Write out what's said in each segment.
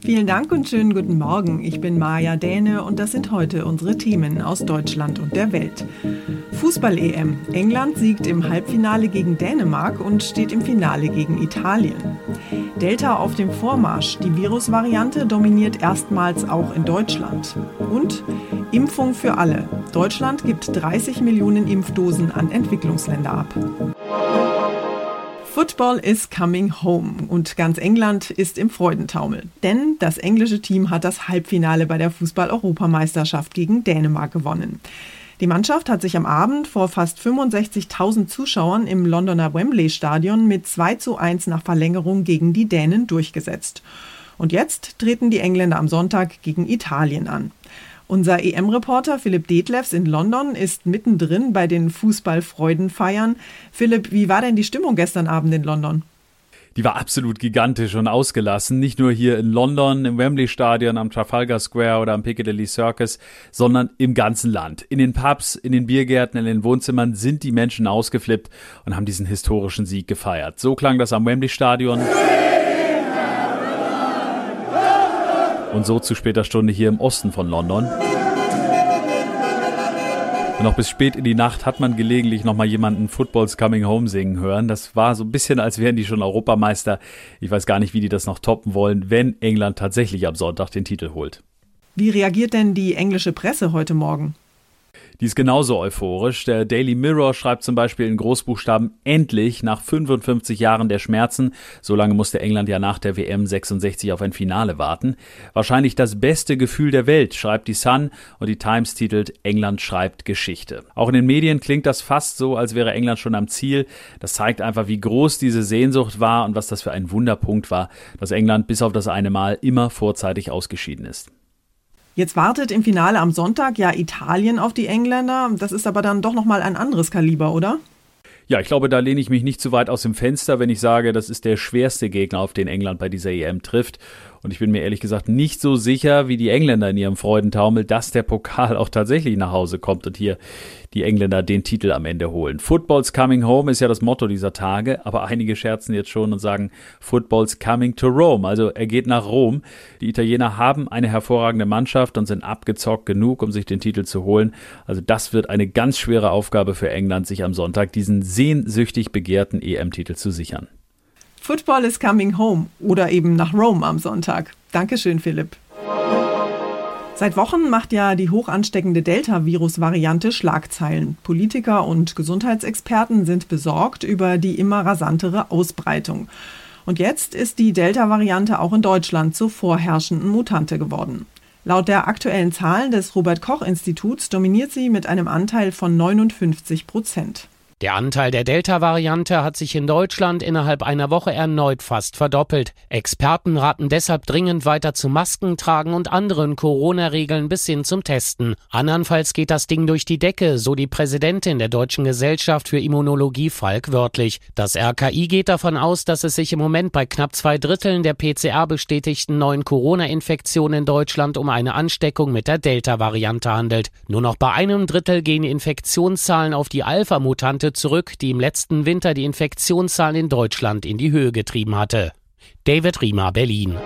Vielen Dank und schönen guten Morgen. Ich bin Maja Däne und das sind heute unsere Themen aus Deutschland und der Welt. Fußball-EM. England siegt im Halbfinale gegen Dänemark und steht im Finale gegen Italien. Delta auf dem Vormarsch. Die Virusvariante dominiert erstmals auch in Deutschland. Und Impfung für alle. Deutschland gibt 30 Millionen Impfdosen an Entwicklungsländer ab. Football is coming home und ganz England ist im Freudentaumel. Denn das englische Team hat das Halbfinale bei der Fußball-Europameisterschaft gegen Dänemark gewonnen. Die Mannschaft hat sich am Abend vor fast 65.000 Zuschauern im Londoner Wembley Stadion mit 2 zu 1 nach Verlängerung gegen die Dänen durchgesetzt. Und jetzt treten die Engländer am Sonntag gegen Italien an. Unser EM-Reporter Philipp Detlefs in London ist mittendrin bei den Fußballfreudenfeiern. Philipp, wie war denn die Stimmung gestern Abend in London? die war absolut gigantisch und ausgelassen. Nicht nur hier in London, im Wembley Stadion, am Trafalgar Square oder am Piccadilly Circus, sondern im ganzen Land. In den Pubs, in den Biergärten, in den Wohnzimmern sind die Menschen ausgeflippt und haben diesen historischen Sieg gefeiert. So klang das am Wembley Stadion. Und so zu später Stunde hier im Osten von London. Und noch bis spät in die Nacht hat man gelegentlich noch mal jemanden Footballs Coming Home singen hören. Das war so ein bisschen, als wären die schon Europameister. Ich weiß gar nicht, wie die das noch toppen wollen, wenn England tatsächlich am Sonntag den Titel holt. Wie reagiert denn die englische Presse heute Morgen? Die ist genauso euphorisch. Der Daily Mirror schreibt zum Beispiel in Großbuchstaben endlich nach 55 Jahren der Schmerzen. So lange musste England ja nach der WM 66 auf ein Finale warten. Wahrscheinlich das beste Gefühl der Welt, schreibt die Sun und die Times titelt England schreibt Geschichte. Auch in den Medien klingt das fast so, als wäre England schon am Ziel. Das zeigt einfach, wie groß diese Sehnsucht war und was das für ein Wunderpunkt war, dass England bis auf das eine Mal immer vorzeitig ausgeschieden ist. Jetzt wartet im Finale am Sonntag ja Italien auf die Engländer. Das ist aber dann doch nochmal ein anderes Kaliber, oder? Ja, ich glaube, da lehne ich mich nicht zu weit aus dem Fenster, wenn ich sage, das ist der schwerste Gegner, auf den England bei dieser EM trifft. Und ich bin mir ehrlich gesagt nicht so sicher wie die Engländer in ihrem Freudentaumel, dass der Pokal auch tatsächlich nach Hause kommt und hier die Engländer den Titel am Ende holen. Football's coming home ist ja das Motto dieser Tage, aber einige scherzen jetzt schon und sagen Football's coming to Rome. Also er geht nach Rom. Die Italiener haben eine hervorragende Mannschaft und sind abgezockt genug, um sich den Titel zu holen. Also das wird eine ganz schwere Aufgabe für England, sich am Sonntag diesen sehnsüchtig begehrten EM-Titel zu sichern. Football is coming home oder eben nach Rome am Sonntag. Dankeschön, Philipp. Seit Wochen macht ja die hoch ansteckende Delta-Virus-Variante Schlagzeilen. Politiker und Gesundheitsexperten sind besorgt über die immer rasantere Ausbreitung. Und jetzt ist die Delta-Variante auch in Deutschland zur vorherrschenden Mutante geworden. Laut der aktuellen Zahlen des Robert Koch Instituts dominiert sie mit einem Anteil von 59 Prozent. Der Anteil der Delta-Variante hat sich in Deutschland innerhalb einer Woche erneut fast verdoppelt. Experten raten deshalb dringend weiter zu Masken tragen und anderen Corona-Regeln bis hin zum Testen. Andernfalls geht das Ding durch die Decke, so die Präsidentin der Deutschen Gesellschaft für Immunologie Falk wörtlich. Das RKI geht davon aus, dass es sich im Moment bei knapp zwei Dritteln der PCR bestätigten neuen Corona-Infektionen in Deutschland um eine Ansteckung mit der Delta-Variante handelt. Nur noch bei einem Drittel gehen Infektionszahlen auf die Alpha-Mutante Monate zurück, die im letzten Winter die Infektionszahlen in Deutschland in die Höhe getrieben hatte. David Riemer, Berlin.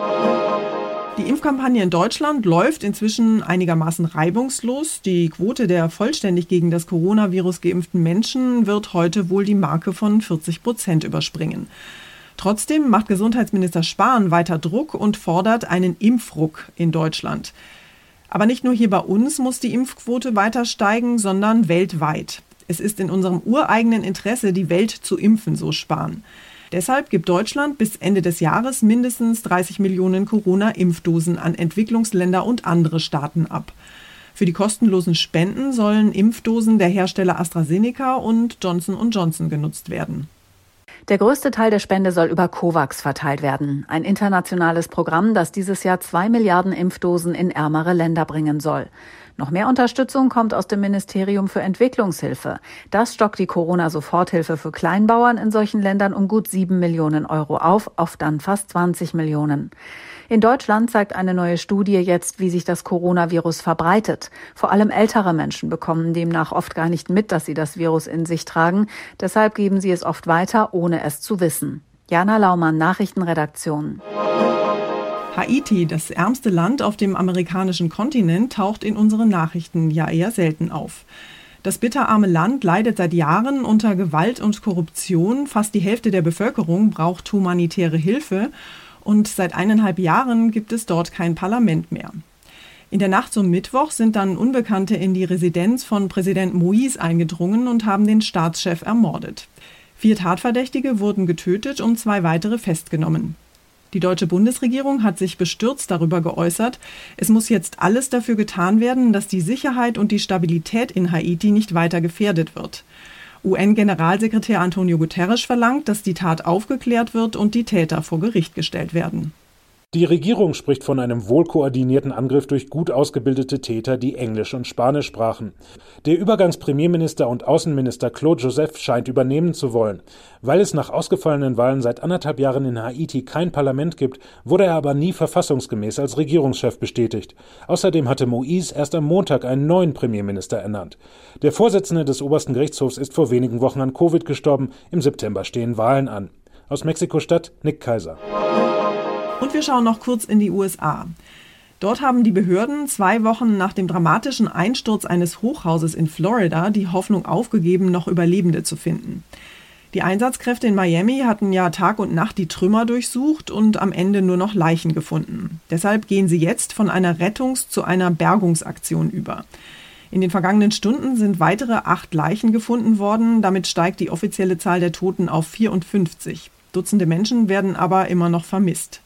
Die Impfkampagne in Deutschland läuft inzwischen einigermaßen reibungslos. Die Quote der vollständig gegen das Coronavirus geimpften Menschen wird heute wohl die Marke von 40 Prozent überspringen. Trotzdem macht Gesundheitsminister Spahn weiter Druck und fordert einen Impfruck in Deutschland. Aber nicht nur hier bei uns muss die Impfquote weiter steigen, sondern weltweit. Es ist in unserem ureigenen Interesse, die Welt zu impfen, so Spahn. Deshalb gibt Deutschland bis Ende des Jahres mindestens 30 Millionen Corona-Impfdosen an Entwicklungsländer und andere Staaten ab. Für die kostenlosen Spenden sollen Impfdosen der Hersteller AstraZeneca und Johnson Johnson genutzt werden. Der größte Teil der Spende soll über COVAX verteilt werden, ein internationales Programm, das dieses Jahr zwei Milliarden Impfdosen in ärmere Länder bringen soll. Noch mehr Unterstützung kommt aus dem Ministerium für Entwicklungshilfe. Das stockt die Corona-Soforthilfe für Kleinbauern in solchen Ländern um gut sieben Millionen Euro auf, auf dann fast 20 Millionen. In Deutschland zeigt eine neue Studie jetzt, wie sich das Coronavirus verbreitet. Vor allem ältere Menschen bekommen demnach oft gar nicht mit, dass sie das Virus in sich tragen. Deshalb geben sie es oft weiter, ohne es zu wissen. Jana Laumann, Nachrichtenredaktion. Haiti, das ärmste Land auf dem amerikanischen Kontinent, taucht in unseren Nachrichten ja eher selten auf. Das bitterarme Land leidet seit Jahren unter Gewalt und Korruption. Fast die Hälfte der Bevölkerung braucht humanitäre Hilfe. Und seit eineinhalb Jahren gibt es dort kein Parlament mehr. In der Nacht zum Mittwoch sind dann Unbekannte in die Residenz von Präsident Moïse eingedrungen und haben den Staatschef ermordet. Vier Tatverdächtige wurden getötet und zwei weitere festgenommen. Die deutsche Bundesregierung hat sich bestürzt darüber geäußert, es muss jetzt alles dafür getan werden, dass die Sicherheit und die Stabilität in Haiti nicht weiter gefährdet wird. UN-Generalsekretär Antonio Guterres verlangt, dass die Tat aufgeklärt wird und die Täter vor Gericht gestellt werden. Die Regierung spricht von einem wohlkoordinierten Angriff durch gut ausgebildete Täter, die Englisch und Spanisch sprachen. Der Übergangspremierminister und Außenminister Claude Joseph scheint übernehmen zu wollen. Weil es nach ausgefallenen Wahlen seit anderthalb Jahren in Haiti kein Parlament gibt, wurde er aber nie verfassungsgemäß als Regierungschef bestätigt. Außerdem hatte Moïse erst am Montag einen neuen Premierminister ernannt. Der Vorsitzende des obersten Gerichtshofs ist vor wenigen Wochen an Covid gestorben. Im September stehen Wahlen an. Aus Mexiko-Stadt Nick Kaiser. Und wir schauen noch kurz in die USA. Dort haben die Behörden zwei Wochen nach dem dramatischen Einsturz eines Hochhauses in Florida die Hoffnung aufgegeben, noch Überlebende zu finden. Die Einsatzkräfte in Miami hatten ja Tag und Nacht die Trümmer durchsucht und am Ende nur noch Leichen gefunden. Deshalb gehen sie jetzt von einer Rettungs- zu einer Bergungsaktion über. In den vergangenen Stunden sind weitere acht Leichen gefunden worden. Damit steigt die offizielle Zahl der Toten auf 54. Dutzende Menschen werden aber immer noch vermisst.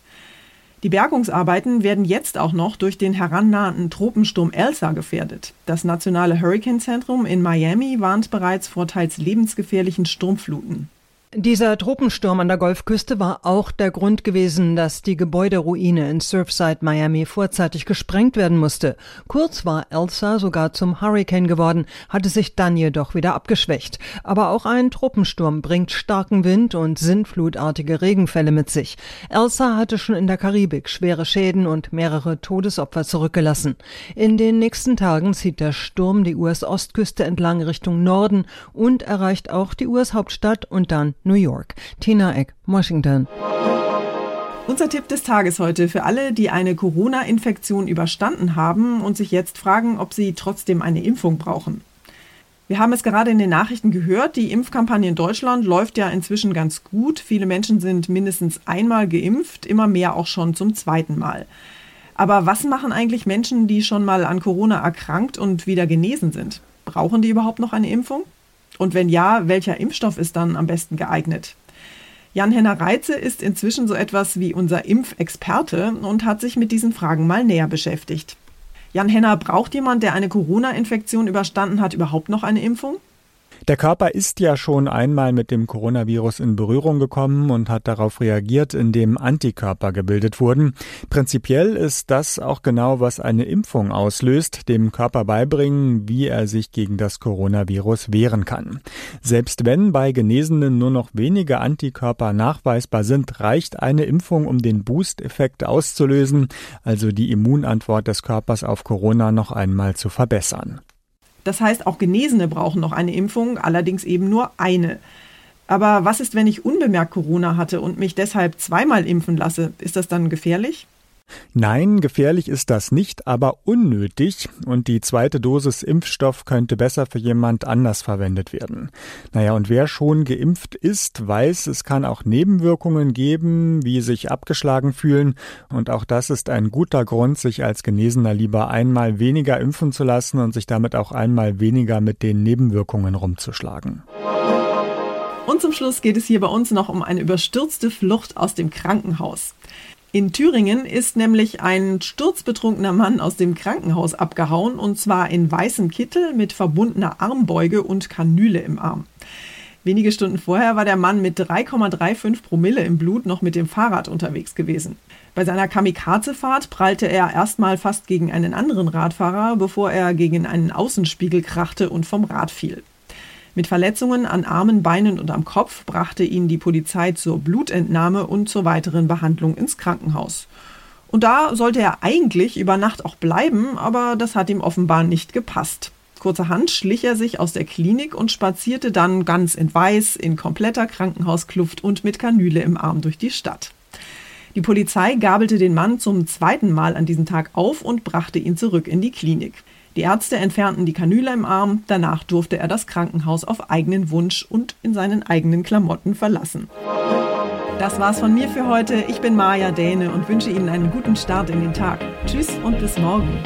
Die Bergungsarbeiten werden jetzt auch noch durch den herannahenden Tropensturm Elsa gefährdet. Das Nationale Hurricane Zentrum in Miami warnt bereits vor teils lebensgefährlichen Sturmfluten. Dieser Tropensturm an der Golfküste war auch der Grund gewesen, dass die Gebäuderuine in Surfside Miami vorzeitig gesprengt werden musste. Kurz war Elsa sogar zum Hurricane geworden, hatte sich dann jedoch wieder abgeschwächt. Aber auch ein Tropensturm bringt starken Wind und sintflutartige Regenfälle mit sich. Elsa hatte schon in der Karibik schwere Schäden und mehrere Todesopfer zurückgelassen. In den nächsten Tagen zieht der Sturm die US-Ostküste entlang Richtung Norden und erreicht auch die US-Hauptstadt und dann New York. Tina Eck, Washington. Unser Tipp des Tages heute für alle, die eine Corona-Infektion überstanden haben und sich jetzt fragen, ob sie trotzdem eine Impfung brauchen. Wir haben es gerade in den Nachrichten gehört, die Impfkampagne in Deutschland läuft ja inzwischen ganz gut. Viele Menschen sind mindestens einmal geimpft, immer mehr auch schon zum zweiten Mal. Aber was machen eigentlich Menschen, die schon mal an Corona erkrankt und wieder genesen sind? Brauchen die überhaupt noch eine Impfung? Und wenn ja, welcher Impfstoff ist dann am besten geeignet? Jan-Henner Reitze ist inzwischen so etwas wie unser Impfexperte und hat sich mit diesen Fragen mal näher beschäftigt. Jan-Henner, braucht jemand, der eine Corona-Infektion überstanden hat, überhaupt noch eine Impfung? Der Körper ist ja schon einmal mit dem Coronavirus in Berührung gekommen und hat darauf reagiert, indem Antikörper gebildet wurden. Prinzipiell ist das auch genau, was eine Impfung auslöst, dem Körper beibringen, wie er sich gegen das Coronavirus wehren kann. Selbst wenn bei Genesenen nur noch wenige Antikörper nachweisbar sind, reicht eine Impfung, um den Boost-Effekt auszulösen, also die Immunantwort des Körpers auf Corona noch einmal zu verbessern. Das heißt, auch Genesene brauchen noch eine Impfung, allerdings eben nur eine. Aber was ist, wenn ich unbemerkt Corona hatte und mich deshalb zweimal impfen lasse? Ist das dann gefährlich? Nein, gefährlich ist das nicht, aber unnötig und die zweite Dosis Impfstoff könnte besser für jemand anders verwendet werden. Naja, und wer schon geimpft ist, weiß, es kann auch Nebenwirkungen geben, wie sich abgeschlagen fühlen und auch das ist ein guter Grund, sich als Genesener lieber einmal weniger impfen zu lassen und sich damit auch einmal weniger mit den Nebenwirkungen rumzuschlagen. Und zum Schluss geht es hier bei uns noch um eine überstürzte Flucht aus dem Krankenhaus. In Thüringen ist nämlich ein sturzbetrunkener Mann aus dem Krankenhaus abgehauen und zwar in weißem Kittel mit verbundener Armbeuge und Kanüle im Arm. Wenige Stunden vorher war der Mann mit 3,35 Promille im Blut noch mit dem Fahrrad unterwegs gewesen. Bei seiner Kamikaze-Fahrt prallte er erstmal fast gegen einen anderen Radfahrer, bevor er gegen einen Außenspiegel krachte und vom Rad fiel. Mit Verletzungen an Armen, Beinen und am Kopf brachte ihn die Polizei zur Blutentnahme und zur weiteren Behandlung ins Krankenhaus. Und da sollte er eigentlich über Nacht auch bleiben, aber das hat ihm offenbar nicht gepasst. Kurzerhand schlich er sich aus der Klinik und spazierte dann ganz in Weiß, in kompletter Krankenhauskluft und mit Kanüle im Arm durch die Stadt. Die Polizei gabelte den Mann zum zweiten Mal an diesem Tag auf und brachte ihn zurück in die Klinik. Die Ärzte entfernten die Kanüle im Arm, danach durfte er das Krankenhaus auf eigenen Wunsch und in seinen eigenen Klamotten verlassen. Das war's von mir für heute. Ich bin Maja Däne und wünsche Ihnen einen guten Start in den Tag. Tschüss und bis morgen.